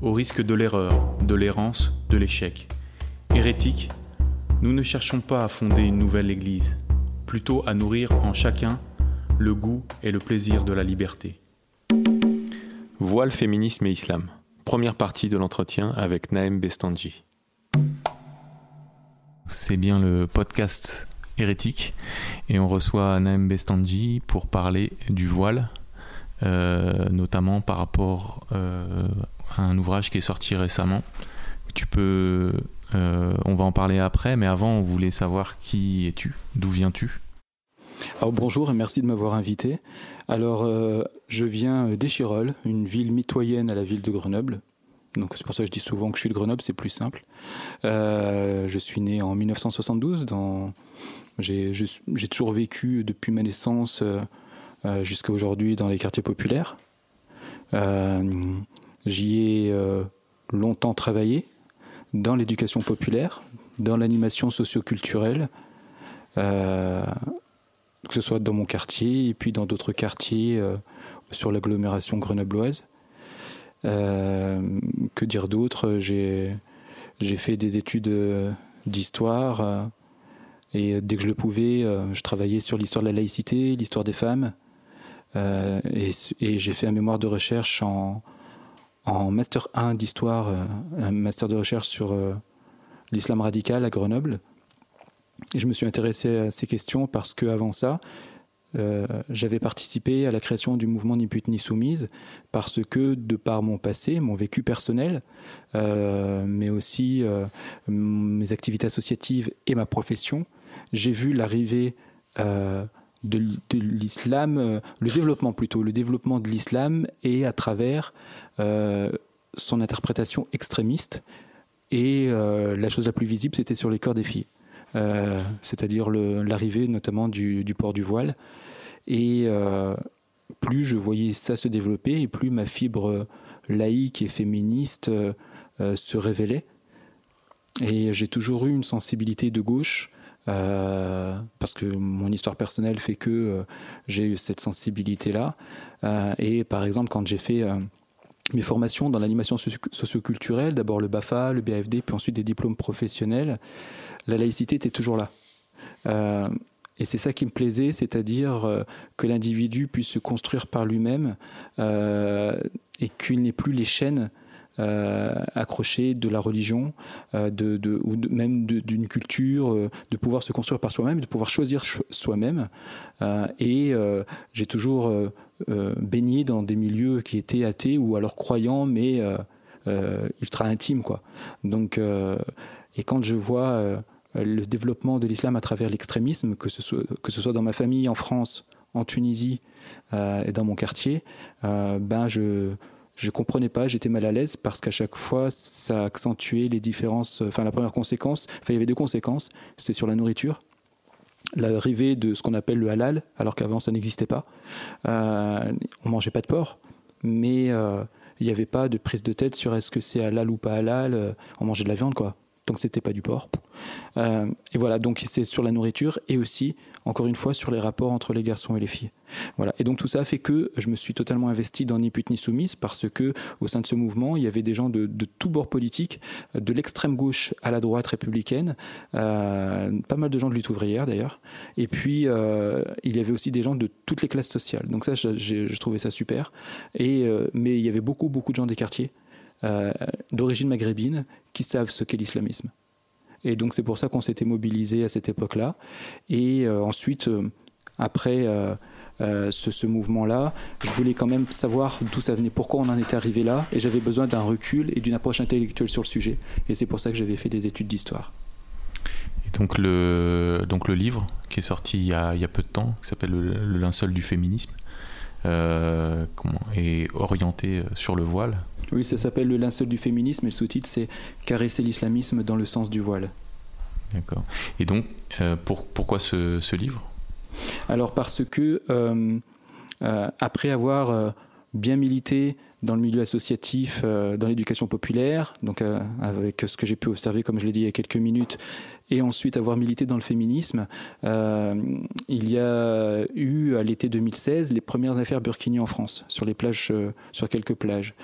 au risque de l'erreur, de l'errance, de l'échec. Hérétiques, nous ne cherchons pas à fonder une nouvelle Église, plutôt à nourrir en chacun le goût et le plaisir de la liberté. Voile, féminisme et islam. Première partie de l'entretien avec Naem Bestanji. C'est bien le podcast hérétique et on reçoit Naem Bestanji pour parler du voile, euh, notamment par rapport euh, à un ouvrage qui est sorti récemment. Tu peux, euh, on va en parler après, mais avant, on voulait savoir qui es-tu, d'où viens-tu? Bonjour et merci de m'avoir invité. Alors je viens d'Échirolles, une ville mitoyenne à la ville de Grenoble. Donc c'est pour ça que je dis souvent que je suis de Grenoble, c'est plus simple. je suis né en 1972. Dans... J'ai toujours vécu depuis ma naissance euh, jusqu'à aujourd'hui dans les quartiers populaires. Euh, j'y ai euh, longtemps travaillé dans l'éducation populaire, dans l'animation socioculturelle, que ce soit dans mon quartier et puis dans d'autres quartiers sur l'agglomération grenobloise. que dire d'autre? J'ai fait des études d'histoire et dès que je le pouvais, je travaillais sur l'histoire de la laïcité, l'histoire des femmes, euh, et, j'ai fait un mémoire de recherche en, en Master 1 d'histoire, euh, un Master de recherche sur euh, l'islam radical à Grenoble. Je me suis intéressé à ces questions parce qu'avant ça, j'avais participé à la création du mouvement Ni pute ni soumise parce que de par mon passé, mon vécu personnel, mais aussi mes activités associatives et ma profession, j'ai vu l'arrivée de, l'islam, euh, le développement plutôt, le développement de l'islam et à travers euh, son interprétation extrémiste. Et euh, la chose la plus visible, c'était sur les corps des filles, c'est-à-dire l'arrivée notamment du, port du voile. Et plus je voyais ça se développer, et plus ma fibre laïque et féministe se révélait. Et j'ai toujours eu une sensibilité de gauche parce que mon histoire personnelle fait que euh, j'ai eu cette sensibilité-là. Euh, et par exemple, quand j'ai fait mes formations dans l'animation socioculturelle, d'abord le BAFA, le BAFD, puis ensuite des diplômes professionnels, la laïcité était toujours là. et c'est ça qui me plaisait, c'est-à-dire que l'individu puisse se construire par lui-même et qu'il n'ait plus les chaînes euh, accroché de la religion, euh, de, ou même d'une culture, euh, de pouvoir se construire par soi-même, de pouvoir choisir soi-même. et j'ai toujours baigné dans des milieux qui étaient athées ou alors croyants, mais ultra intimes. Quoi. Donc, et quand je vois le développement de l'islam à travers l'extrémisme, que, ce soit, que ce soit dans ma famille, en France, en Tunisie et dans mon quartier, ben je je comprenais pas, j'étais mal à l'aise parce qu'à chaque fois, ça accentuait les différences. Enfin, la première conséquence, enfin, il y avait deux conséquences. C'était sur la nourriture. L'arrivée de ce qu'on appelle le halal, alors qu'avant ça n'existait pas. Euh, on mangeait pas de porc, mais euh, il n'y avait pas de prise de tête sur est-ce que c'est halal ou pas halal. On mangeait de la viande, quoi tant que c'était pas du porc. Euh, et voilà, donc c'est sur la nourriture et aussi, encore une fois, sur les rapports entre les garçons et les filles. Voilà. Et donc tout ça fait que je me suis totalement investi dans Ni pute ni soumise parce que au sein de ce mouvement, il y avait des gens de, de tous bords politiques, de l'extrême gauche à la droite républicaine, euh, pas mal de gens de lutte ouvrière d'ailleurs. Et puis euh, il y avait aussi des gens de toutes les classes sociales. Donc ça, je, je trouvais ça super. Et mais il y avait beaucoup beaucoup de gens des quartiers. D'origine maghrébine qui savent ce qu'est l'islamisme. Et donc c'est pour ça qu'on s'était mobilisé à cette époque-là. Et ensuite, après ce, mouvement-là, je voulais quand même savoir d'où ça venait, pourquoi on en était arrivé là, et j'avais besoin d'un recul et d'une approche intellectuelle sur le sujet. Et c'est pour ça que j'avais fait des études d'histoire. Et donc le, donc le livre qui est sorti il y a, peu de temps, qui s'appelle le, linceul du féminisme, euh, est orienté sur le voile. Oui, ça s'appelle le linceul du féminisme et le sous-titre c'est Caresser l'islamisme dans le sens du voile. D'accord. Et donc, euh, pour, pourquoi ce, ce livre? Alors parce que euh, après avoir bien milité dans le milieu associatif, dans l'éducation populaire, donc avec ce que j'ai pu observer, comme je l'ai dit il y a quelques minutes, et ensuite avoir milité dans le féminisme, euh, il y a eu à l'été 2016 les premières affaires burkini en France, sur les plages, euh, sur quelques plages.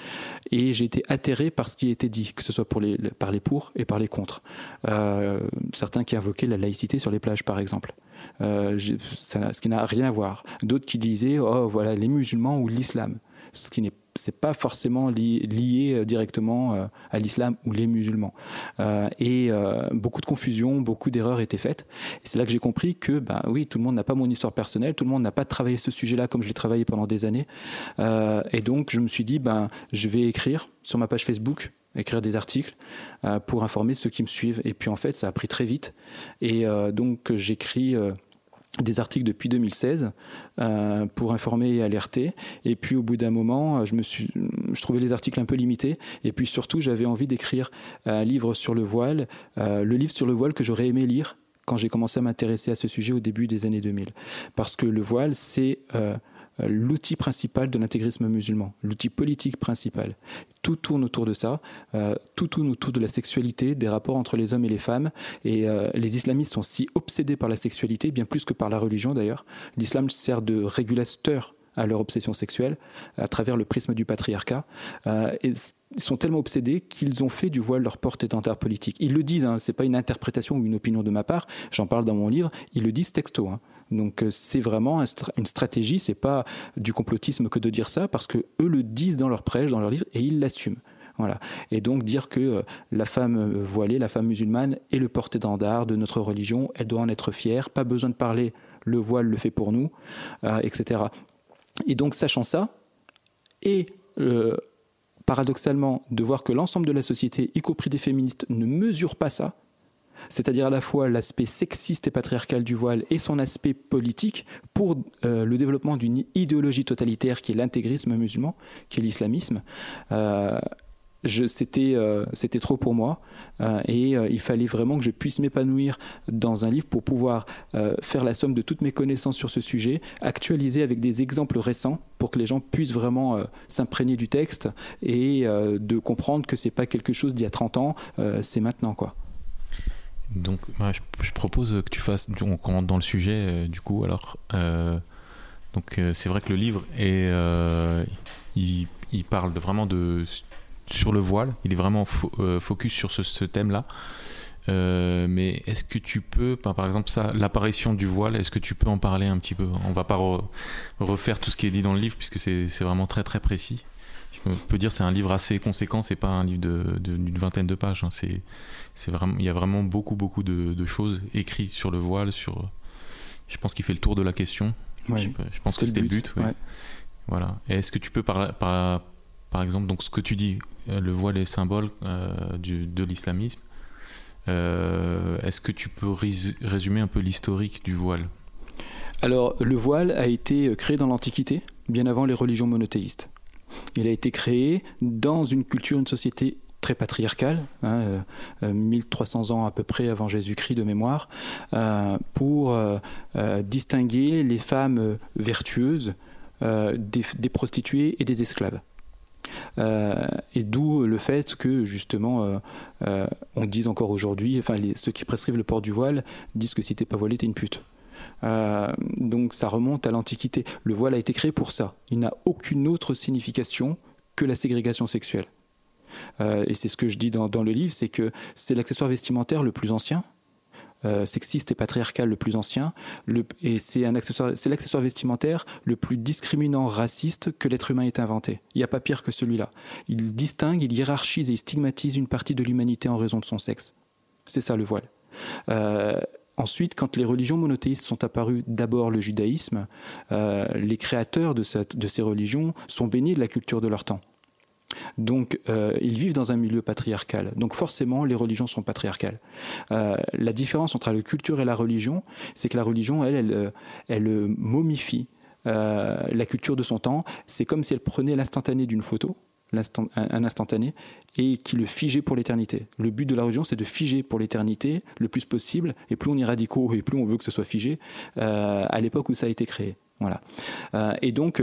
Et j'ai été atterré par ce qui était dit, que ce soit par les pour et par les contre. Euh, certains qui invoquaient la laïcité sur les plages, par exemple. ce qui n'a rien à voir. D'autres qui disaient, oh voilà, les musulmans ou l'islam. Ce qui n'est c'est pas forcément lié, euh, directement euh, à l'islam ou les musulmans. Euh, et beaucoup de confusion, beaucoup d'erreurs étaient faites. Et c'est là que j'ai compris que, ben oui, tout le monde n'a pas mon histoire personnelle, tout le monde n'a pas travaillé ce sujet-là comme je l'ai travaillé pendant des années. et donc, je me suis dit, ben, je vais écrire sur ma page Facebook écrire des articles pour informer ceux qui me suivent. Et puis en fait, ça a pris très vite. Et donc j'écris des articles depuis 2016 euh, pour informer et alerter. Et puis au bout d'un moment, je me suis, je trouvais les articles un peu limités. Et puis surtout, j'avais envie d'écrire un livre sur le voile, euh, le livre sur le voile que j'aurais aimé lire quand j'ai commencé à m'intéresser à ce sujet au début des années 2000. Parce que le voile, c'est euh, euh, l'outil principal de l'intégrisme musulman, l'outil politique principal. Tout tourne autour de ça, euh, tout tourne autour de la sexualité, des rapports entre les hommes et les femmes. Et euh, les islamistes sont si obsédés par la sexualité, bien plus que par la religion d'ailleurs. L'islam sert de régulateur à leur obsession sexuelle à travers le prisme du patriarcat. et ils sont tellement obsédés qu'ils ont fait du voile leur porte-étendard politique. Ils le disent, hein, c'est pas une interprétation ou une opinion de ma part, j'en parle dans mon livre, ils le disent texto. Hein. Donc euh, c'est vraiment une stratégie, c'est pas du complotisme que de dire ça, parce que eux le disent dans leur prêche, dans leur livre, et ils l'assument. Voilà. Et donc dire que euh, la femme euh, voilée, la femme musulmane est le porte-étendard de notre religion, elle doit en être fière, pas besoin de parler, le voile le fait pour nous, etc. Et donc sachant ça, et paradoxalement de voir que l'ensemble de la société, y compris des féministes, ne mesure pas ça, c'est-à-dire à la fois l'aspect sexiste et patriarcal du voile et son aspect politique pour euh, le développement d'une idéologie totalitaire qui est l'intégrisme musulman, qui est l'islamisme. Euh, c'était euh, c'était trop pour moi et il fallait vraiment que je puisse m'épanouir dans un livre pour pouvoir faire la somme de toutes mes connaissances sur ce sujet, actualiser avec des exemples récents pour que les gens puissent vraiment s'imprégner du texte et de comprendre que c'est pas quelque chose d'il y a 30 ans, c'est maintenant quoi. Donc, je, propose que tu fasses. On rentre dans le sujet, euh, du coup, alors. Euh, donc, euh, c'est vrai que le livre est. Il, parle vraiment de. Sur le voile, il est vraiment focus sur ce, thème-là. mais est-ce que tu peux, par exemple, ça, l'apparition du voile, est-ce que tu peux en parler un petit peu? On va pas refaire tout ce qui est dit dans le livre, puisque c'est vraiment très très précis. Je peux dire c'est un livre assez conséquent, c'est pas un livre d'une vingtaine de pages. Hein. c'est c'est vraiment, il y a vraiment beaucoup, beaucoup de, choses écrites sur le voile. Sur, je pense qu'il fait le tour de la question. je, pense que c'était le but. Voilà. Est-ce que tu peux par, par, par, exemple, donc ce que tu dis, euh, le voile est symbole euh, du, de l'islamisme. Euh, est-ce que tu peux résumer un peu l'historique du voile? Alors, le voile a été créé dans l'Antiquité, bien avant les religions monothéistes. Il a été créé dans une culture, une société très patriarcal, hein, 1300 euh, ans à peu près avant Jésus-Christ de mémoire, euh, pour euh, distinguer les femmes vertueuses des, prostituées et des esclaves. et d'où le fait que justement on dise encore aujourd'hui, enfin ceux qui prescrivent le port du voile disent que si t'es pas voilé t'es une pute. donc ça remonte à l'Antiquité. Le voile a été créé pour ça. Il n'a aucune autre signification que la ségrégation sexuelle. Euh, et c'est ce que je dis dans, le livre, c'est que c'est l'accessoire vestimentaire le plus ancien, euh, sexiste et patriarcal le plus ancien, et c'est l'accessoire vestimentaire le plus discriminant, raciste que l'être humain ait inventé. Il n'y a pas pire que celui-là. Il distingue, il hiérarchise et il stigmatise une partie de l'humanité en raison de son sexe. C'est ça le voile. Ensuite, quand les religions monothéistes sont apparues, d'abord le judaïsme, les créateurs de, ces religions sont baignés de la culture de leur temps. Donc, euh, ils vivent dans un milieu patriarcal. Donc, forcément, les religions sont patriarcales. Euh, la différence entre la culture et la religion, c'est que la religion, elle, elle, elle momifie euh, la culture de son temps. C'est comme si elle prenait l'instantané d'une photo, un instantané, et qui le figeait pour l'éternité. Le but de la religion, c'est de figer pour l'éternité le plus possible, et plus on est radicaux et plus on veut que ce soit figé, à l'époque où ça a été créé. Voilà. et donc,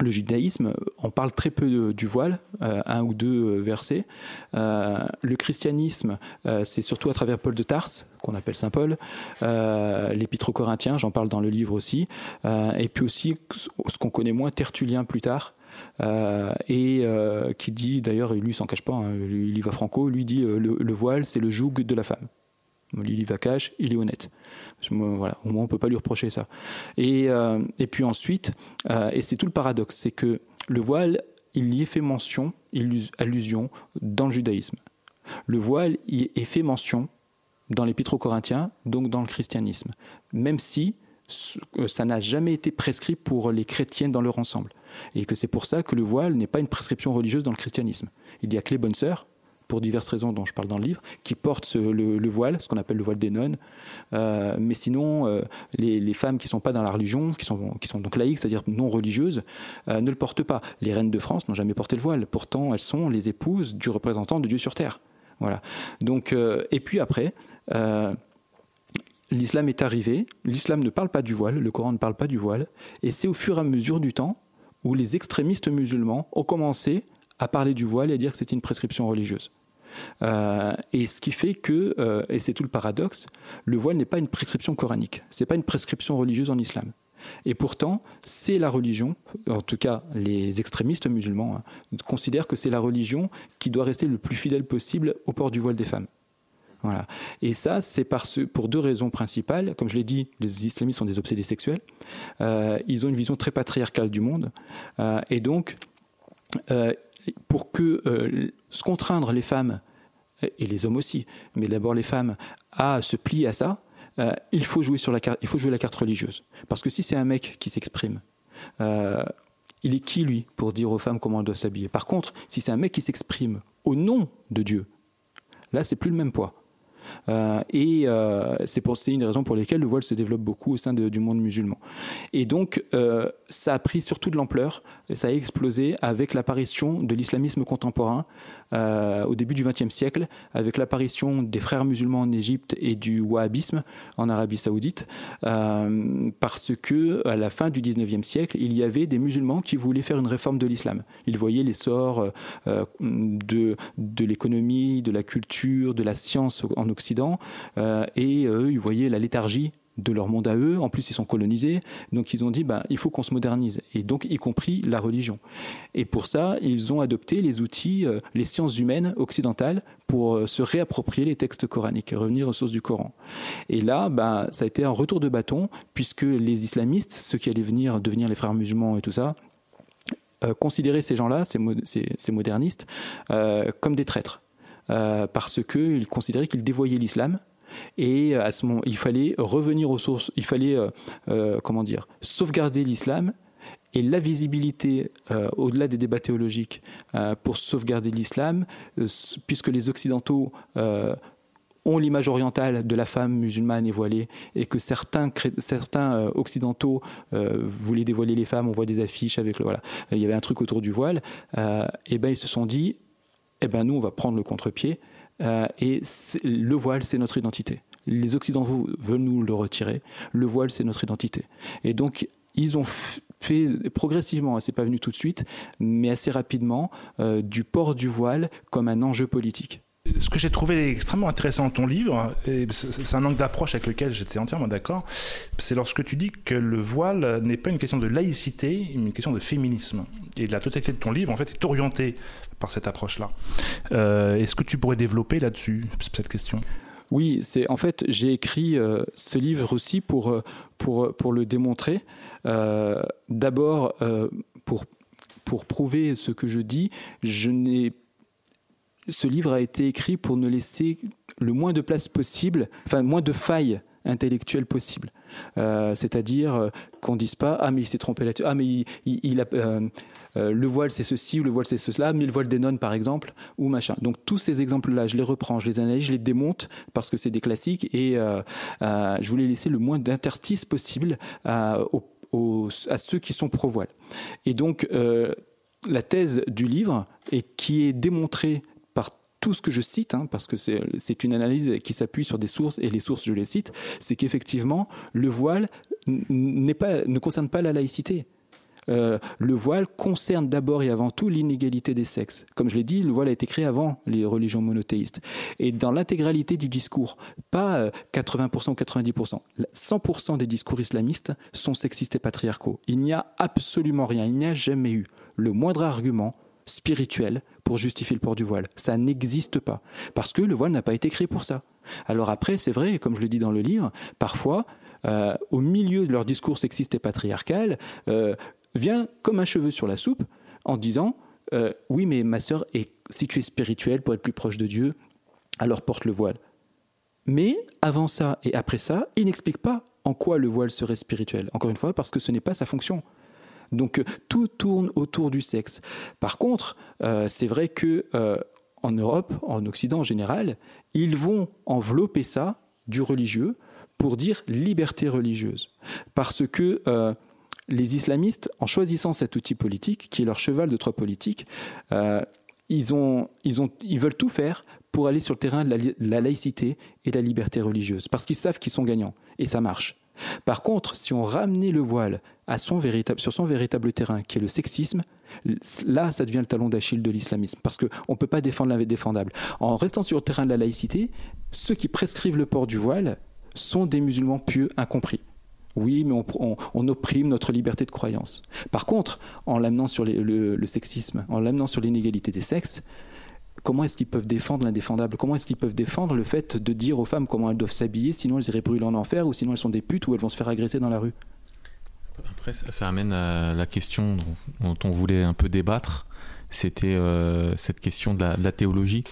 le judaïsme, on parle très peu du voile, euh, un ou deux euh, versets. Euh, le christianisme, c'est surtout à travers Paul de Tarse, qu'on appelle Saint Paul, l'épître aux Corinthiens, j'en parle dans le livre aussi, et puis aussi ce qu'on connaît moins, Tertullien plus tard, et qui dit, d'ailleurs, lui s'en cache pas, il y va franco, lui dit le voile, c'est le joug de la femme. Lily Vakash, il est honnête. Voilà, au moins on peut pas lui reprocher ça. Et, euh, puis ensuite, euh, et c'est tout le paradoxe, c'est que le voile, il y est fait mention, allusion dans le judaïsme. Le voile y est fait mention dans l'épître aux Corinthiens, donc dans le christianisme, même si euh, ça n'a jamais été prescrit pour les chrétiens dans leur ensemble. Et que c'est pour ça que le voile n'est pas une prescription religieuse dans le christianisme. Il y a que les bonnes sœurs, pour diverses raisons dont je parle dans le livre, qui portent le, voile, ce qu'on appelle le voile des nonnes. Euh, mais sinon, euh, les, femmes qui ne sont pas dans la religion, qui sont, qui sont donc laïques, c'est-à-dire non religieuses, euh, ne le portent pas. Les reines de France n'ont jamais porté le voile. Pourtant, elles sont les épouses du représentant de Dieu sur terre. Voilà. Donc, et puis après, l'islam est arrivé. L'islam ne parle pas du voile, le Coran ne parle pas du voile. Et c'est au fur et à mesure du temps où les extrémistes musulmans ont commencé à parler du voile et à dire que c'était une prescription religieuse. Euh, et ce qui fait que, euh, et c'est tout le paradoxe, le voile n'est pas une prescription coranique, c'est pas une prescription religieuse en islam. Et pourtant, c'est la religion, en tout cas les extrémistes musulmans, hein, considèrent que c'est la religion qui doit rester le plus fidèle possible au port du voile des femmes. Voilà. Et ça, c'est pour deux raisons principales. Comme je l'ai dit, les islamistes sont des obsédés sexuels. Euh, ils ont une vision très patriarcale du monde. et donc, pour que se contraindre les femmes et les hommes aussi, mais d'abord les femmes, à se plier à ça, euh, il, faut jouer sur la carte, il faut jouer la carte religieuse. Parce que si c'est un mec qui s'exprime, euh, il est qui lui pour dire aux femmes comment elles doivent s'habiller? Par contre, si c'est un mec qui s'exprime au nom de Dieu, là c'est plus le même poids. Euh, et c'est une des raisons pour lesquelles le voile se développe beaucoup au sein du monde musulman. Et donc, ça a pris surtout de l'ampleur, ça a explosé avec l'apparition de l'islamisme contemporain, euh, au début du XXe siècle, avec l'apparition des frères musulmans en Égypte et du wahhabisme en Arabie saoudite, euh, parce que à la fin du XIXe siècle, il y avait des musulmans qui voulaient faire une réforme de l'islam. Ils voyaient l'essor euh, de, de l'économie, de la culture, de la science en Occident, et eux, ils voyaient la léthargie de leur monde à eux. En plus, ils sont colonisés. Donc, ils ont dit, ben, il faut qu'on se modernise. Et donc, y compris la religion. Et pour ça, ils ont adopté les outils, euh, les sciences humaines occidentales pour euh, se réapproprier les textes coraniques revenir aux sources du Coran. Et là, ben, ça a été un retour de bâton, puisque les islamistes, ceux qui allaient venir devenir les frères musulmans et tout ça, euh, considéraient ces gens-là, ces, modernistes, comme des traîtres. Parce qu'ils considéraient qu'ils dévoyaient l'islam et euh, à ce moment, il fallait revenir aux sources, il fallait, euh, euh, comment dire, sauvegarder l'islam et la visibilité au-delà des débats théologiques pour sauvegarder l'islam, puisque les Occidentaux ont l'image orientale de la femme musulmane et voilée, et que certains, certains occidentaux voulaient dévoiler les femmes, on voit des affiches avec le voilà, il y avait un truc autour du voile, et ben ils se sont dit, eh ben nous on va prendre le contre-pied euh, et le voile, c'est notre identité. Les Occidentaux veulent nous le retirer. Le voile, c'est notre identité. Et donc, ils ont fait progressivement, hein, c'est pas venu tout de suite, mais assez rapidement, euh, du port du voile comme un enjeu politique ce que j'ai trouvé extrêmement intéressant dans ton livre, et c'est un angle d'approche avec lequel j'étais entièrement d'accord, c'est lorsque tu dis que le voile n'est pas une question de laïcité, mais une question de féminisme. Et la totalité de ton livre, en fait, est orientée par cette approche-là. Euh, est-ce que tu pourrais développer là-dessus cette question? Oui, c'est en fait j'ai écrit euh, ce livre aussi pour euh, pour pour le démontrer. D'abord pour pour prouver ce que je dis, je n'ai ce livre a été écrit pour ne laisser le moins de place possible, enfin moins de failles intellectuelles possibles. Euh, c'est-à-dire euh, qu'on ne dise pas ah mais il s'est trompé là-dessus, ah mais il, a, le voile c'est ceci ou le voile c'est cela, mais le voile des nonnes par exemple ou machin. Donc tous ces exemples-là, je les reprends, je les analyse, je les démonte parce que c'est des classiques et je voulais laisser le moins d'interstices possible à ceux qui sont pro-voile. Et donc la thèse du livre, et qui est démontrée tout ce que je cite, hein, parce que c'est une analyse qui s'appuie sur des sources, et les sources, je les cite, c'est qu'effectivement, le voile pas, ne concerne pas la laïcité. Euh, le voile concerne d'abord et avant tout l'inégalité des sexes. Comme je l'ai dit, le voile a été créé avant les religions monothéistes. Et dans l'intégralité du discours, pas 80% ou 90%, 100% des discours islamistes sont sexistes et patriarcaux. Il n'y a absolument rien, il n'y a jamais eu le moindre argument spirituel pour justifier le port du voile. Ça n'existe pas. Parce que le voile n'a pas été créé pour ça. Alors après, c'est vrai, comme je le dis dans le livre, parfois, euh, au milieu de leur discours sexiste et patriarcal, euh, vient comme un cheveu sur la soupe en disant euh, Oui, mais ma sœur est située spirituelle pour être plus proche de Dieu, alors porte le voile. Mais avant ça et après ça, il n'explique pas en quoi le voile serait spirituel. Encore une fois, parce que ce n'est pas sa fonction. Donc euh, tout tourne autour du sexe. Par contre, euh, c'est vrai que euh, en Europe, en Occident en général, ils vont envelopper ça du religieux pour dire liberté religieuse. Parce que les islamistes, en choisissant cet outil politique, qui est leur cheval de trois politiques, ils, ont, ils, ont, ils veulent tout faire pour aller sur le terrain de la, de la laïcité et de la liberté religieuse, parce qu'ils savent qu'ils sont gagnants, et ça marche. Par contre, si on ramenait le voile sur son véritable terrain, qui est le sexisme, là, ça devient le talon d'Achille de l'islamisme, parce qu'on ne peut pas défendre l'indéfendable. En restant sur le terrain de la laïcité, ceux qui prescrivent le port du voile sont des musulmans pieux incompris. Oui, mais on, opprime notre liberté de croyance. Par contre, en l'amenant sur le, sexisme, en l'amenant sur l'inégalité des sexes, comment est-ce qu'ils peuvent défendre l'indéfendable? Comment est-ce qu'ils peuvent défendre le fait de dire aux femmes comment elles doivent s'habiller, sinon elles iraient brûler en enfer, ou sinon elles sont des putes, ou elles vont se faire agresser dans la rue? Après, ça, amène à la question dont, on voulait un peu débattre. C'était euh, cette question de la, théologie.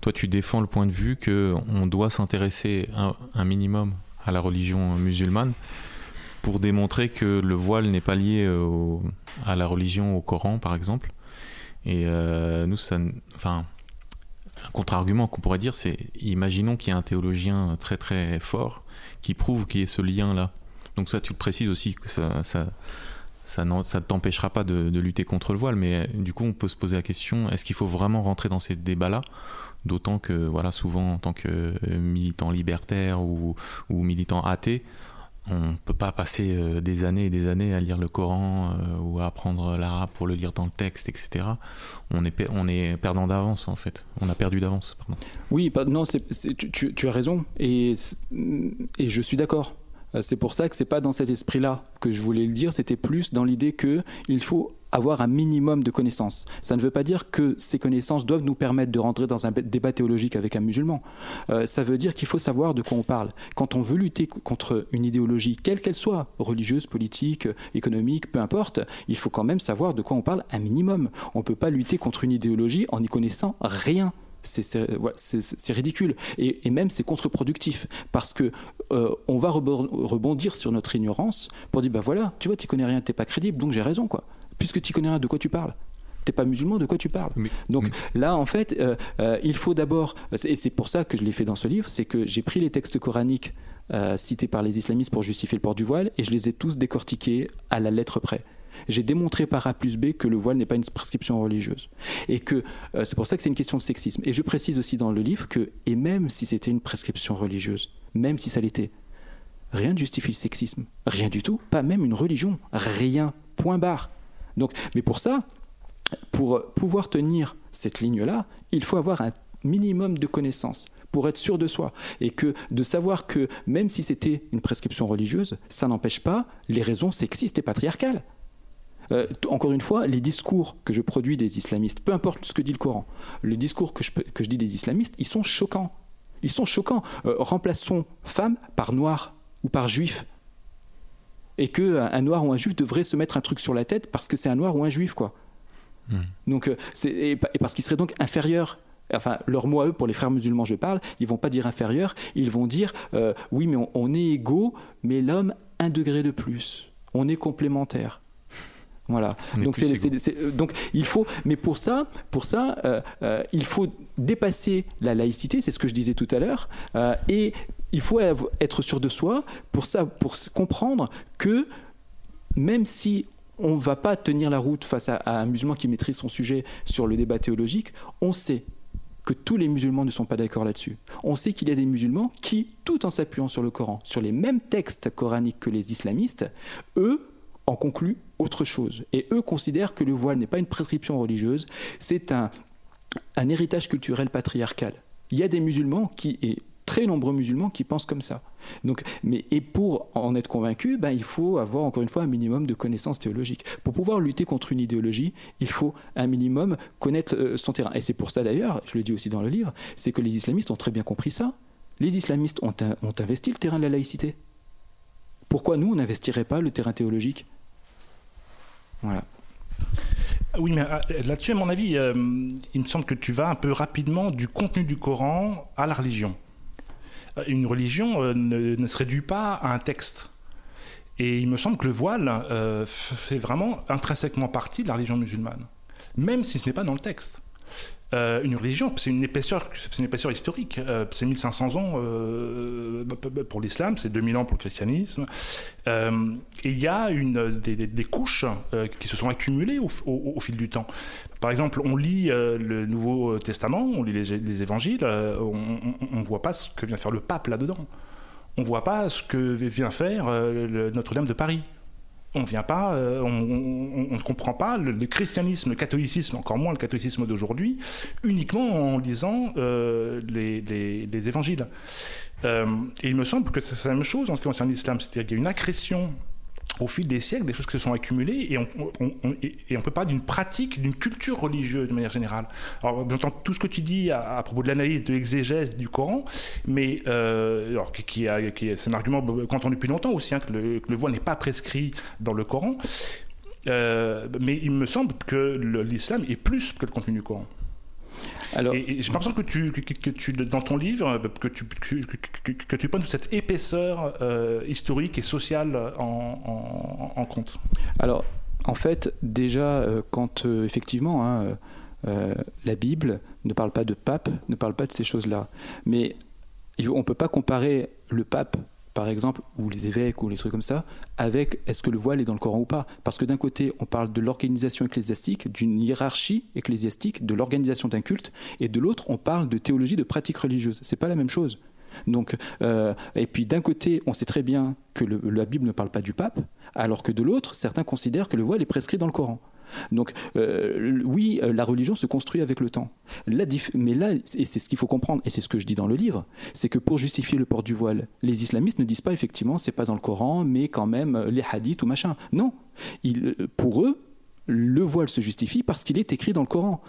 Toi, tu défends le point de vue qu'on doit s'intéresser un, un, minimum à la religion musulmane pour démontrer que le voile n'est pas lié à la religion, au Coran, par exemple. Et euh, nous, ça, enfin, un contre-argument qu'on pourrait dire, c'est imaginons qu'il y a un théologien très très fort qui prouve qu'il y ait ce lien-là. Donc ça, tu le précises aussi, que ça, ça, ça, ne t'empêchera pas de, lutter contre le voile, mais du coup, on peut se poser la question, est-ce qu'il faut vraiment rentrer dans ces débats-là? D'autant que, voilà, souvent, en tant que militant libertaire ou, militant athée, on ne peut pas passer euh, des années et des années à lire le Coran euh, ou à apprendre l'arabe pour le lire dans le texte, etc. On est, perdant d'avance, en fait. On a perdu d'avance, Oui, non, tu, as raison. Et je suis d'accord. Euh, c'est pour ça que c'est pas dans cet esprit-là que je voulais le dire, c'était plus dans l'idée que il faut avoir un minimum de connaissances. Ça ne veut pas dire que ces connaissances doivent nous permettre de rentrer dans un débat théologique avec un musulman. Euh, ça veut dire qu'il faut savoir de quoi on parle. Quand on veut lutter contre une idéologie, quelle qu'elle soit, religieuse, politique, économique, peu importe, il faut quand même savoir de quoi on parle un minimum. On ne peut pas lutter contre une idéologie en n'y connaissant rien c'est ridicule et, même c'est contre-productif parce que euh, on va rebondir sur notre ignorance pour dire bah voilà tu vois tu connais rien t'es pas crédible donc j'ai raison quoi puisque tu connais rien de quoi tu parles? T'es pas musulman, de quoi tu parles? Donc là, en fait, euh, euh, il faut d'abord, et c'est pour ça que je l'ai fait dans ce livre, c'est que j'ai pris les textes coraniques cités par les islamistes pour justifier le port du voile et je les ai tous décortiqués à la lettre près j'ai démontré par A plus B que le voile n'est pas une prescription religieuse. Et que c'est pour ça que c'est une question de sexisme. Et je précise aussi dans le livre que, et même si c'était une prescription religieuse, même si ça l'était, rien ne justifie le sexisme. Rien du tout. Pas même une religion. Rien. Point barre. Donc, mais pour ça, pour pouvoir tenir cette ligne-là, il faut avoir un minimum de connaissances pour être sûr de soi. Et que de savoir que même si c'était une prescription religieuse, ça n'empêche pas les raisons sexistes et patriarcales. Euh, encore une fois, les discours que je produis des islamistes, peu importe ce que dit le Coran, les discours que je, que je dis des islamistes, ils sont choquants. Ils sont choquants. Euh, remplaçons femme par noir ou par juif. Et que un noir ou un juif devrait se mettre un truc sur la tête parce que c'est un noir ou un juif, quoi. Hmm. Donc, euh, et, parce qu'il serait donc inférieur enfin leur mot à eux pour les frères musulmans je parle, ils vont pas dire inférieur, ils vont dire euh, oui mais on, est égaux, mais l'homme un degré de plus, on est complémentaire. Voilà. Donc, euh, donc il faut, mais pour ça, pour ça, euh, il faut dépasser la laïcité, c'est ce que je disais tout à l'heure, et il faut être sûr de soi pour ça, pour comprendre que même si on ne va pas tenir la route face à, un musulman qui maîtrise son sujet sur le débat théologique, on sait que tous les musulmans ne sont pas d'accord là-dessus. On sait qu'il y a des musulmans qui, tout en s'appuyant sur le Coran, sur les mêmes textes coraniques que les islamistes, eux en concluent autre chose. Et eux considèrent que le voile n'est pas une prescription religieuse, c'est un, un héritage culturel patriarcal. Il y a des musulmans qui, et très nombreux musulmans qui pensent comme ça. Donc, mais, et pour en être convaincu, ben, il faut avoir encore une fois un minimum de connaissances théologiques. Pour pouvoir lutter contre une idéologie, il faut un minimum connaître euh, son terrain. Et c'est pour ça d'ailleurs, je le dis aussi dans le livre, c'est que les islamistes ont très bien compris ça. Les islamistes ont, ont investi le terrain de la laïcité. Pourquoi nous, on n'investirait pas le terrain théologique? Voilà. Oui, mais euh, là-dessus, à mon avis, euh, il me semble que tu vas un peu rapidement du contenu du Coran à la religion. Euh, une religion euh, ne, se réduit pas à un texte. Et il me semble que le voile fait vraiment intrinsèquement partie de la religion musulmane, même si ce n'est pas dans le texte. Une religion, c'est une épaisseur, c'est une épaisseur historique. c'est 1500 ans pour l'islam, c'est 2000 ans pour le christianisme. et il y a des, couches qui se sont accumulées au, fil du temps. Par exemple, on lit euh, le Nouveau Testament, on lit les, évangiles, euh, on ne voit pas ce que vient faire le pape là-dedans. On ne voit pas ce que vient faire euh, Notre-Dame de Paris. On vient pas, on, ne comprend pas le, christianisme, le catholicisme, encore moins le catholicisme d'aujourd'hui, uniquement en lisant les, évangiles. et il me semble que c'est la même chose en ce qui concerne l'islam, c'est-à-dire qu'il y a une accrétion au fil des siècles, des choses qui se sont accumulées, et on, et on peut parler d'une pratique, d'une culture religieuse de manière générale. Alors, j'entends tout ce que tu dis à, propos de l'analyse, de l'exégèse du Coran, mais euh, alors, qui, qui, c'est un argument qu'on entend depuis longtemps aussi, hein, que, le, que, le, voile n'est pas prescrit dans le Coran, euh, mais il me semble que l'islam est plus que le contenu du Coran. Alors, et, j'ai l'impression que tu, que, tu, dans ton livre, que tu, que, que tu prends toute cette épaisseur euh, historique et sociale en, en, compte. Alors, en fait, déjà, euh, quand euh, effectivement, hein, la Bible ne parle pas de pape, ne parle pas de ces choses-là. Mais on ne peut pas comparer le pape par exemple, ou les évêques, ou les trucs comme ça, avec est-ce que le voile est dans le Coran ou pas? Parce que d'un côté, on parle de l'organisation ecclésiastique, d'une hiérarchie ecclésiastique, de l'organisation d'un culte, et de l'autre, on parle de théologie, de pratique religieuse. C'est pas la même chose. Donc, euh, et puis d'un côté, on sait très bien que la Bible ne parle pas du pape, alors que de l'autre, certains considèrent que le voile est prescrit dans le Coran. Donc euh, oui, euh, la religion se construit avec le temps. mais là, et c'est ce qu'il faut comprendre, et c'est ce que je dis dans le livre, c'est que pour justifier le port du voile, les islamistes ne disent pas effectivement c'est pas dans le Coran, mais quand même euh, les hadiths ou machin. Non, pour eux, le voile se justifie parce qu'il est écrit dans le Coran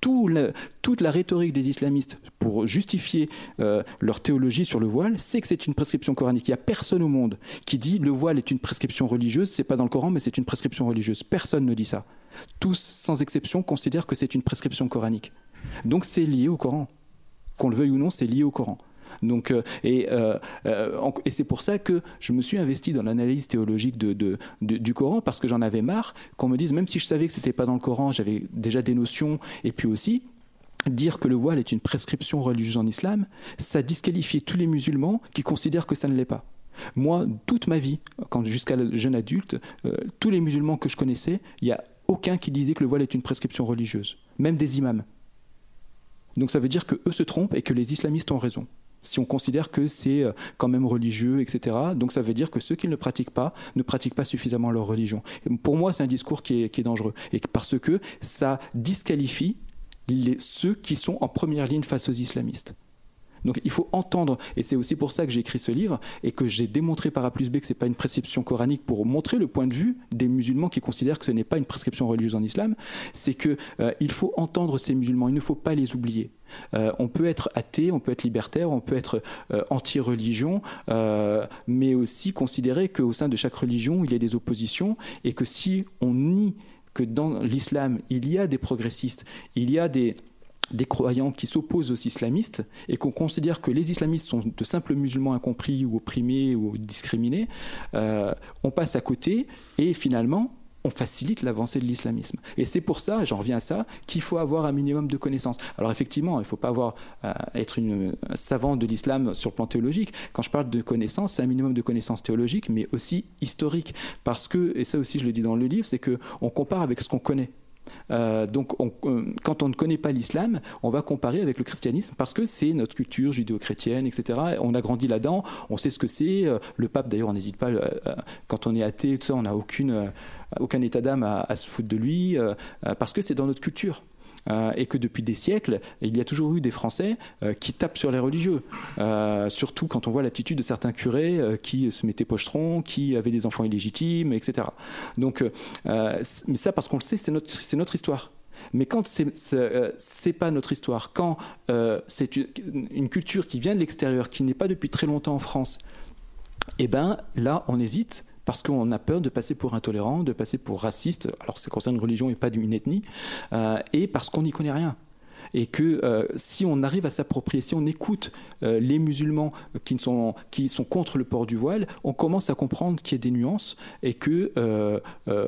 toute la rhétorique des islamistes pour justifier euh, leur théologie sur le voile, c'est que c'est une prescription coranique. Il n'y a personne au monde qui dit le voile est une prescription religieuse, c'est pas dans le Coran, mais c'est une prescription religieuse. Personne ne dit ça. Tous, sans exception, considèrent que c'est une prescription coranique. Donc c'est lié au Coran. Qu'on le veuille ou non, c'est lié au Coran. Donc, euh, et, euh, euh, et c'est pour ça que je me suis investi dans l'analyse théologique du Coran parce que j'en avais marre qu'on me dise, même si je savais que c'était pas dans le Coran, j'avais déjà des notions, et puis aussi dire que le voile est une prescription religieuse en islam, ça disqualifiait tous les musulmans qui considèrent que ça ne l'est pas. Moi, toute ma vie, jusqu'à jeune adulte, tous les musulmans que je connaissais, il n'y a aucun qui disait que le voile est une prescription religieuse, même des imams. Donc ça veut dire que eux se trompent et que les islamistes ont raison si on considère que c'est euh, quand même religieux, etc. Donc ça veut dire que ceux qui ne pratiquent pas ne pratiquent pas suffisamment leur religion. pour moi, c'est un discours qui est, dangereux, et parce que ça disqualifie ceux qui sont en première ligne face aux islamistes. Donc il faut entendre, et c'est aussi pour ça que j'ai écrit ce livre, et que j'ai démontré par A plus B que ce n'est pas une prescription coranique pour montrer le point de vue des musulmans qui considèrent que ce n'est pas une prescription religieuse en islam, c'est qu'il euh, faut entendre ces musulmans, il ne faut pas les oublier. Euh, on peut être athée, on peut être libertaire, on peut être euh, anti-religion, mais aussi considérer qu'au sein de chaque religion, il y a des oppositions, et que si on nie que dans l'islam, il y a des progressistes, il y a des des croyants qui s'opposent aux islamistes et qu'on considère que les islamistes sont de simples musulmans incompris ou opprimés ou discriminés, euh, on passe à côté et finalement on facilite l'avancée de l'islamisme. Et c'est pour ça, j'en reviens à ça, qu'il faut avoir un minimum de connaissances. Alors effectivement, il ne faut pas avoir, euh, être une savante de l'islam sur le plan théologique. Quand je parle de connaissances, c'est un minimum de connaissances théologiques, mais aussi historiques. Parce que, et ça aussi je le dis dans le livre, c'est qu'on compare avec ce qu'on connaît. Euh, donc, euh, quand on ne connaît pas l'islam, on va comparer avec le christianisme parce que c'est notre culture judéo-chrétienne, etc. On a grandi là-dedans, on sait ce que c'est. Euh, le pape, d'ailleurs, on n'hésite pas, quand on est athée, on n'a aucun état d'âme à, se foutre de lui parce que c'est dans notre culture. Euh, et que depuis des siècles, il y a toujours eu des Français euh, qui tapent sur les religieux. Euh, surtout quand on voit l'attitude de certains curés qui se mettaient pochetrons, qui avaient des enfants illégitimes, etc. Donc, mais ça, parce qu'on le sait, c'est notre, histoire. Mais quand c'est pas notre histoire, quand c'est une, culture qui vient de l'extérieur, qui n'est pas depuis très longtemps en France, eh ben là, on hésite parce qu'on a peur de passer pour intolérant, de passer pour raciste, alors que ça concerne une religion et pas une ethnie, euh, et parce qu'on n'y connaît rien et que euh, si on arrive à s'approprier, si on écoute euh, les musulmans qui, sont, qui sont contre le port du voile, on commence à comprendre qu'il y a des nuances et que euh,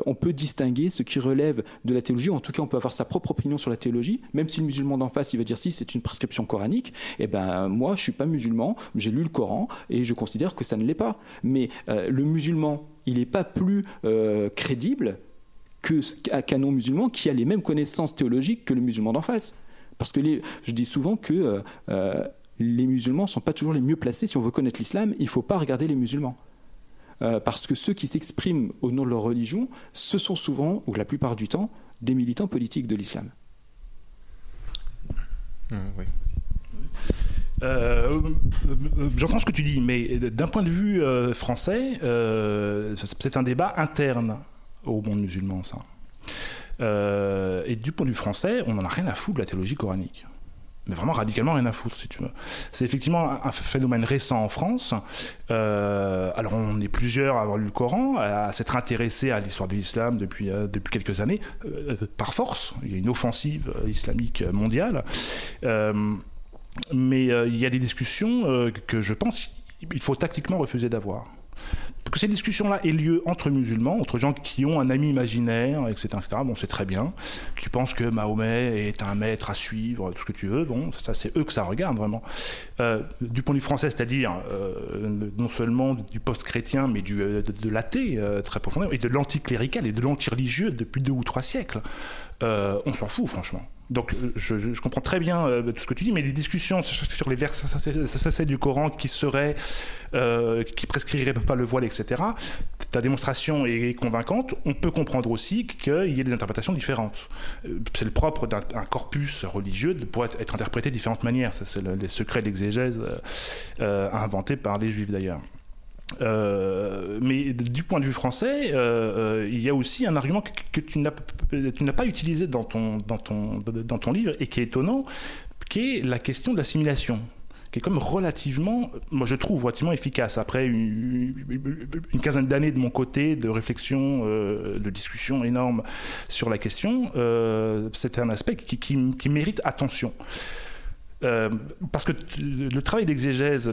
on peut distinguer ce qui relève de la théologie, en tout cas on peut avoir sa propre opinion sur la théologie, même si le musulman d'en face il va dire si c'est une prescription coranique, et eh ben moi je suis pas musulman, j'ai lu le Coran et je considère que ça ne l'est pas. Mais le musulman, il n'est pas plus crédible qu'un non-musulman qui a les mêmes connaissances théologiques que le musulman d'en face. Parce que je dis souvent que euh, euh, les musulmans ne sont pas toujours les mieux placés. Si on veut connaître l'islam, il ne faut pas regarder les musulmans. Euh, parce que ceux qui s'expriment au nom de leur religion, ce sont souvent, ou la plupart du temps, des militants politiques de l'islam. J'entends ce que tu dis, mais d'un point de vue français, c'est un débat interne au monde musulman, ça. Euh, et du point de vue français, on n'en a rien à foutre de la théologie coranique mais vraiment radicalement rien à foutre, si tu veux. C'est effectivement un phénomène récent en France. Euh, alors, on est plusieurs à avoir lu le Coran, à, s'être intéressés à l'histoire de l'islam depuis, euh, depuis quelques années, par force. Il y a une offensive islamique mondiale. mais il y a des discussions que je pense qu'il faut tactiquement refuser d'avoir que ces discussions-là aient lieu entre musulmans, entre gens qui ont un ami imaginaire, etc., etc. Bon, c'est très bien. Qui pensent que Mahomet est un maître à suivre, tout ce que tu veux. Bon, ça, c'est eux que ça regarde vraiment. Euh, du point de vue français, c'est-à-dire euh, non seulement du post-chrétien, mais du, euh, de, l'athée très profondément, et de l'anticlérical et de l'anti-religieux depuis deux ou trois siècles. On s'en fout, franchement. Donc je, comprends très bien tout ce que tu dis, mais les discussions sur les versets du Coran qui seraient, qui prescriraient pas le voile, etc., ta démonstration est convaincante. On peut comprendre aussi qu'il y ait des interprétations différentes. Euh, c'est le propre d'un corpus religieux de pouvoir être interprété de différentes manières. C'est le, les secrets de l'exégèse euh, euh, inventés par les juifs d'ailleurs. Mais du point de vue français, il y a aussi un argument que, tu n'as pas utilisé dans ton, livre et qui est étonnant, qui est la question de l'assimilation qui est comme relativement, moi je trouve relativement efficace. Après une, quinzaine d'années de mon côté de réflexion, euh, de discussion énorme sur la question, euh, c'est un aspect qui, mérite attention. Euh, parce que le travail d'exégèse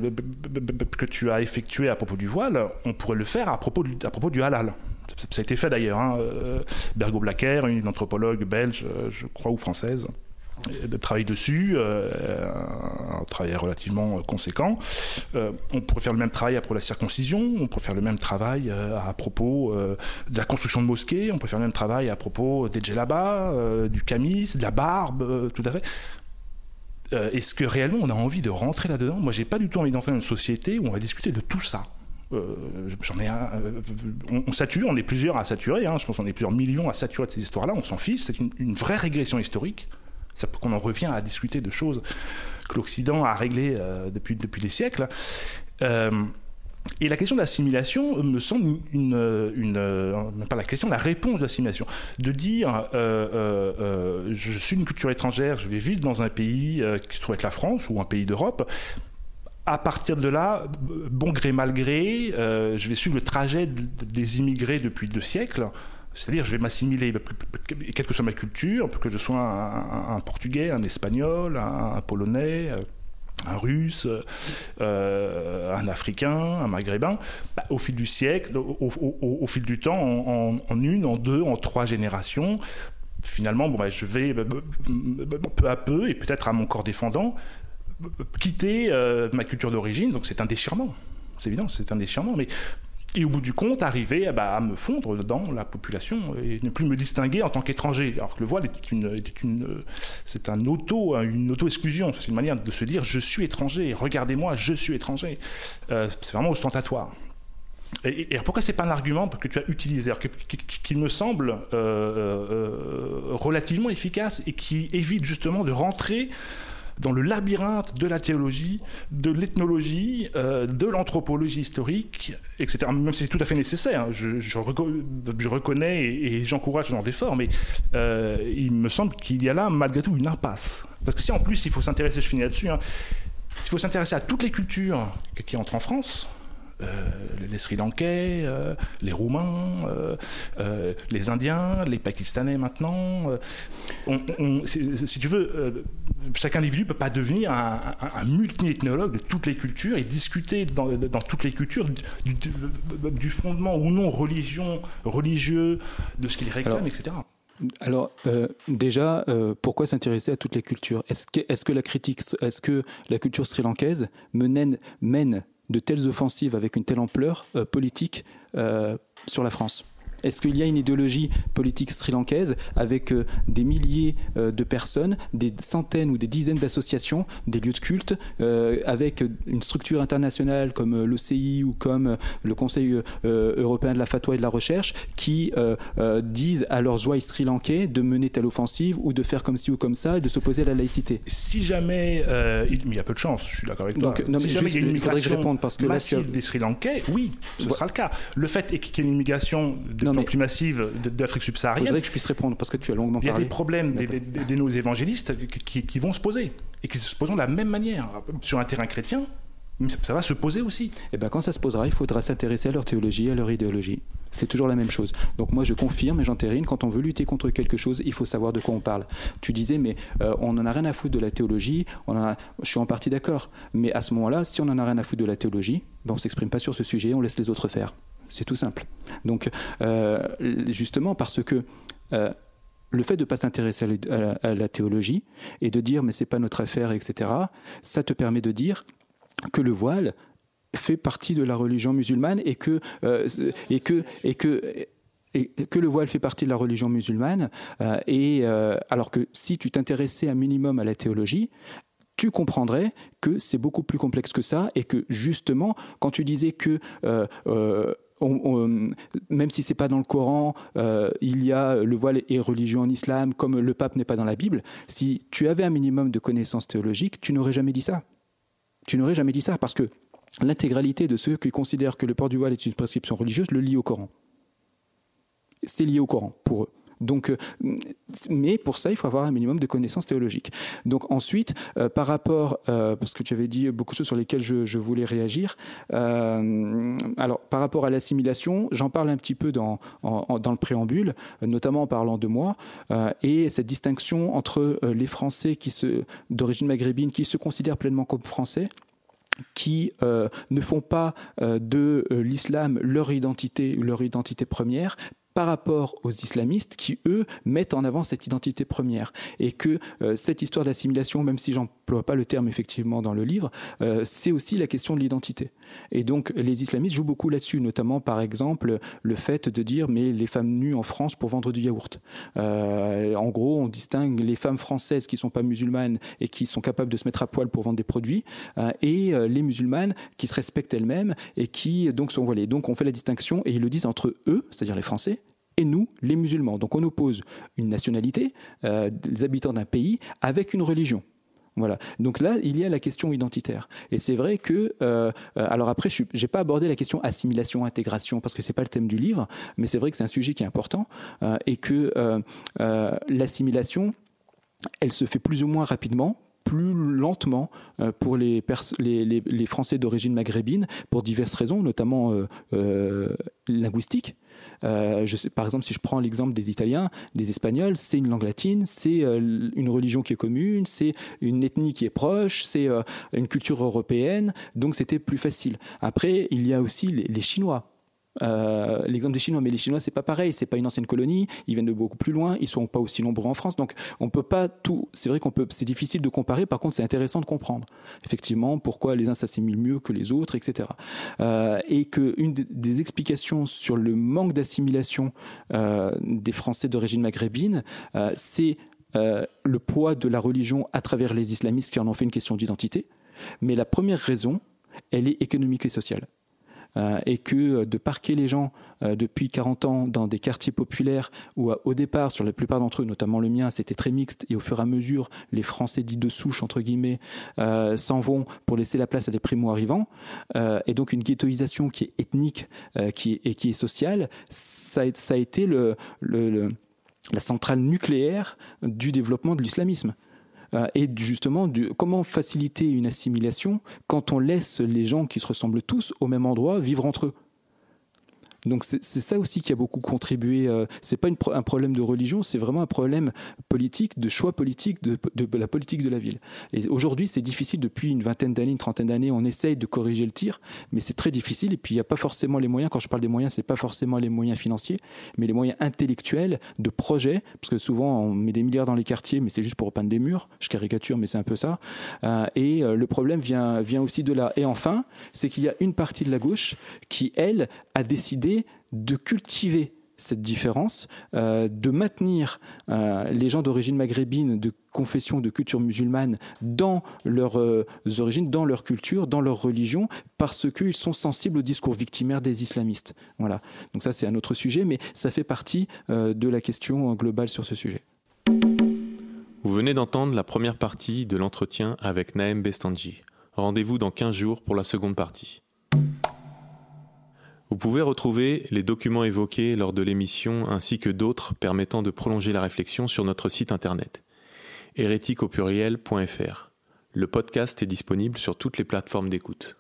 que tu as effectué à propos du voile, on pourrait le faire à propos du, à propos du halal. Ça a été fait d'ailleurs. Hein. Bergo Blacker, une anthropologue belge, je crois, ou française, de travail dessus, euh, un travail relativement conséquent. Euh, on pourrait faire le même travail après la circoncision, on pourrait faire le même travail euh, à propos de la construction de mosquées, on peut faire le même travail à propos des djellabas, du camis, de la barbe, tout à fait. Est-ce que réellement on a envie de rentrer là-dedans? Moi, j'ai pas du tout envie d'entrer dans une société où on va discuter de tout ça. j'en ai on, sature, on est plusieurs à saturer, hein, je pense qu'on est plusieurs millions à saturer de ces histoires-là, on s'en fiche, c'est une, vraie régression historique qu'on en revient à discuter de choses que l'Occident a réglées euh, depuis des siècles. Euh, et la question de l'assimilation me semble une, une, pas la question, la réponse de l'assimilation. De dire, euh, je suis une culture étrangère, je vais vivre dans un pays qui se trouve être la France ou un pays d'Europe. À partir de là, bon gré mal gré, je vais suivre le trajet des immigrés depuis deux siècles C'est-à-dire, je vais m'assimiler, quelle que soit ma culture, que je sois un, Portugais, un Espagnol, un, Polonais, un Russe, euh, un Africain, un Maghrébin, bah, au fil du siècle, au, fil du temps, en, une, en deux, en trois générations, finalement, bon, bah, je vais bah, peu à peu, et peut-être à mon corps défendant, quitter euh, ma culture d'origine. Donc c'est un déchirement. C'est évident, c'est un déchirement. Mais et au bout du compte, arriver eh ben, à me fondre dans la population et ne plus me distinguer en tant qu'étranger. Alors que le voile une c'est auto, une auto-exclusion. C'est une manière de se dire je suis étranger. Regardez-moi, je suis étranger. Euh, c'est vraiment ostentatoire. Et, et pourquoi c'est pas un argument que tu as utilisé, qu'il me semble euh, euh, relativement efficace et qui évite justement de rentrer dans le labyrinthe de la théologie, de l'ethnologie, euh, de l'anthropologie historique, etc. Même si c'est tout à fait nécessaire, hein. je, reconnais et, j'encourage ce genre d'effort, mais euh, il me semble qu'il y a là malgré tout une impasse. Parce que si en plus il faut s'intéresser, je finis là-dessus, hein, il faut s'intéresser à toutes les cultures qui entrent en France, les Sri Lankais, euh, les Roumains, euh, les Indiens, les Pakistanais maintenant. si, tu veux, chaque individu ne peut pas devenir un, multi-ethnologue de toutes les cultures et discuter dans, toutes les cultures du, fondement ou non religion, religieux, de ce qu'il réclame, etc. Alors déjà, pourquoi s'intéresser à toutes les cultures? Est-ce que, est que, la critique, est-ce que la culture sri-lankaise mène, mène de telles offensives avec une telle ampleur euh, politique euh, sur la France est-ce qu'il y a une idéologie politique sri-lankaise avec euh, des milliers euh, de personnes, des centaines ou des dizaines d'associations, des lieux de culte, euh, avec une structure internationale comme l'OCI ou comme le Conseil européen de la fatwa et de la recherche qui disent à leurs ouailles sri-lankais de mener telle offensive ou de faire comme ci ou comme ça et de s'opposer à la laïcité? Si jamais, il, y a peu de chance, je suis d'accord avec toi. si jamais il y a une parce que massive des Sri-Lankais, oui, ce sera le cas. Le fait est qu'il y ait une immigration non, plus massive d'Afrique subsaharienne. Il faudrait que je puisse répondre parce que tu as longuement parlé. Il y a des problèmes des, nos évangélistes qui, vont se poser et qui se poseront de la même manière sur un terrain chrétien. Mais ça, va se poser aussi. Et eh ben quand ça se posera, il faudra s'intéresser à leur théologie, à leur idéologie. C'est toujours la même chose. Donc moi je confirme et j'entérine, quand on veut lutter contre quelque chose, il faut savoir de quoi on parle. Tu disais, mais euh, on n'en a rien à foutre de la théologie, on a... je suis en partie d'accord. Mais à ce moment-là, si on n'en a rien à foutre de la théologie, ben on ne s'exprime pas sur ce sujet, on laisse les autres faire. C'est tout simple. Donc, euh, justement, parce que euh, le fait de ne pas s'intéresser à, la théologie et de dire mais c'est pas notre affaire, etc., ça te permet de dire que le voile fait partie de la religion musulmane et que, euh, le voile fait partie de la religion musulmane, et alors que si tu t'intéressais un minimum à la théologie, tu comprendrais que c'est beaucoup plus complexe que ça et que justement, quand tu disais que même si c'est pas dans le Coran, euh, il y a le voile est religion en islam, comme le pape n'est pas dans la Bible. Si tu avais un minimum de connaissances théologiques, tu n'aurais jamais dit ça. Tu n'aurais jamais dit ça parce que l'intégralité de ceux qui considèrent que le port du voile est une prescription religieuse le lit au Coran. C'est lié au Coran pour eux. Donc, euh, mais pour ça, il faut avoir un minimum de connaissances théologiques. Donc ensuite, euh, par rapport, euh, parce que tu avais dit beaucoup de choses sur lesquelles je, voulais réagir. alors, par rapport à l'assimilation, j'en parle un petit peu dans, le préambule, notamment en parlant de moi, et cette distinction entre les Français qui d'origine maghrébine qui se considèrent pleinement comme Français qui ne font pas de l'islam leur identité, leur identité première, par rapport aux islamistes qui, eux, mettent en avant cette identité première. Et que euh, cette histoire d'assimilation, même si j'emploie pas le terme effectivement dans le livre, euh, c'est aussi la question de l'identité. Et donc les islamistes jouent beaucoup là-dessus, notamment par exemple le fait de dire mais les femmes nues en France pour vendre du yaourt. Euh, en gros, on distingue les femmes françaises qui sont pas musulmanes et qui sont capables de se mettre à poil pour vendre des produits, et les musulmanes qui se respectent elles-mêmes et qui donc sont voilées. Donc on fait la distinction et ils le disent entre eux, c'est-à-dire les Français, et nous, les musulmans. Donc on oppose une nationalité, euh, des habitants d'un pays, avec une religion. Voilà. Donc là, il y a la question identitaire. Et c'est vrai que, euh, euh, alors après, je n'ai pas abordé la question assimilation, intégration, parce que c'est pas le thème du livre, mais c'est vrai que c'est un sujet qui est important et que l'assimilation, elle se fait plus ou moins rapidement plus lentement pour les, les, Français d'origine maghrébine pour diverses raisons, notamment linguistiques. Je sais, par exemple, si je prends l'exemple des Italiens, des Espagnols, c'est une langue latine, c'est une religion qui est commune, c'est une ethnie qui est proche, c'est une culture européenne, donc c'était plus facile. Après, il y a aussi les Chinois. Euh, l'exemple des Chinois, mais les Chinois, c'est pas pareil, c'est pas une ancienne colonie, ils viennent de beaucoup plus loin, ils sont pas aussi nombreux en France, donc on peut pas tout. C'est vrai qu'on peut, c'est difficile de comparer. Par contre, c'est intéressant de comprendre effectivement pourquoi les uns s'assimilent mieux que les autres, etc. Euh, et que une des explications sur le manque d'assimilation euh, des Français d'origine maghrébine, c'est le poids de la religion à travers les islamistes qui en ont fait une question d'identité. Mais la première raison, elle est économique et sociale. Euh, et que euh, de parquer les gens euh, depuis 40 ans dans des quartiers populaires où au départ, sur la plupart d'entre eux, notamment le mien, c'était très mixte et au fur et à mesure, les Français dits de souche, entre guillemets, s'en vont pour laisser la place à des primo-arrivants, et donc une ghettoisation qui est ethnique qui est, et qui est sociale, ça, a été la centrale nucléaire du développement de l'islamisme. Euh, et justement comment faciliter une assimilation quand on laisse les gens qui se ressemblent tous au même endroit vivre entre eux? Donc c'est ça aussi qui a beaucoup contribué. Euh, c'est pas un problème de religion, c'est vraiment un problème politique, de choix politique, de, la politique de la ville. Et aujourd'hui, c'est difficile depuis une vingtaine d'années, une trentaine d'années. On essaye de corriger le tir, mais c'est très difficile. Et puis il n'y a pas forcément les moyens. Quand je parle des moyens, c'est pas forcément les moyens financiers, mais les moyens intellectuels, de projets, parce que souvent on met des milliards dans les quartiers, mais c'est juste pour repeindre des murs. Je caricature, mais c'est un peu ça. Euh, et euh, le problème vient vient aussi de là. Et enfin, c'est qu'il y a une partie de la gauche qui elle a décidé de cultiver cette différence, euh, de maintenir euh, les gens d'origine maghrébine, de confession, de culture musulmane dans leurs euh, origines, dans leur culture, dans leur religion, parce qu'ils sont sensibles au discours victimaire des islamistes. Voilà. Donc ça, c'est un autre sujet, mais ça fait partie de la question globale sur ce sujet. Vous venez d'entendre la première partie de l'entretien avec Naem Bestanji. Rendez-vous dans 15 jours pour la seconde partie. Vous pouvez retrouver les documents évoqués lors de l'émission ainsi que d'autres permettant de prolonger la réflexion sur notre site internet hérétique Le podcast est disponible sur toutes les plateformes d'écoute.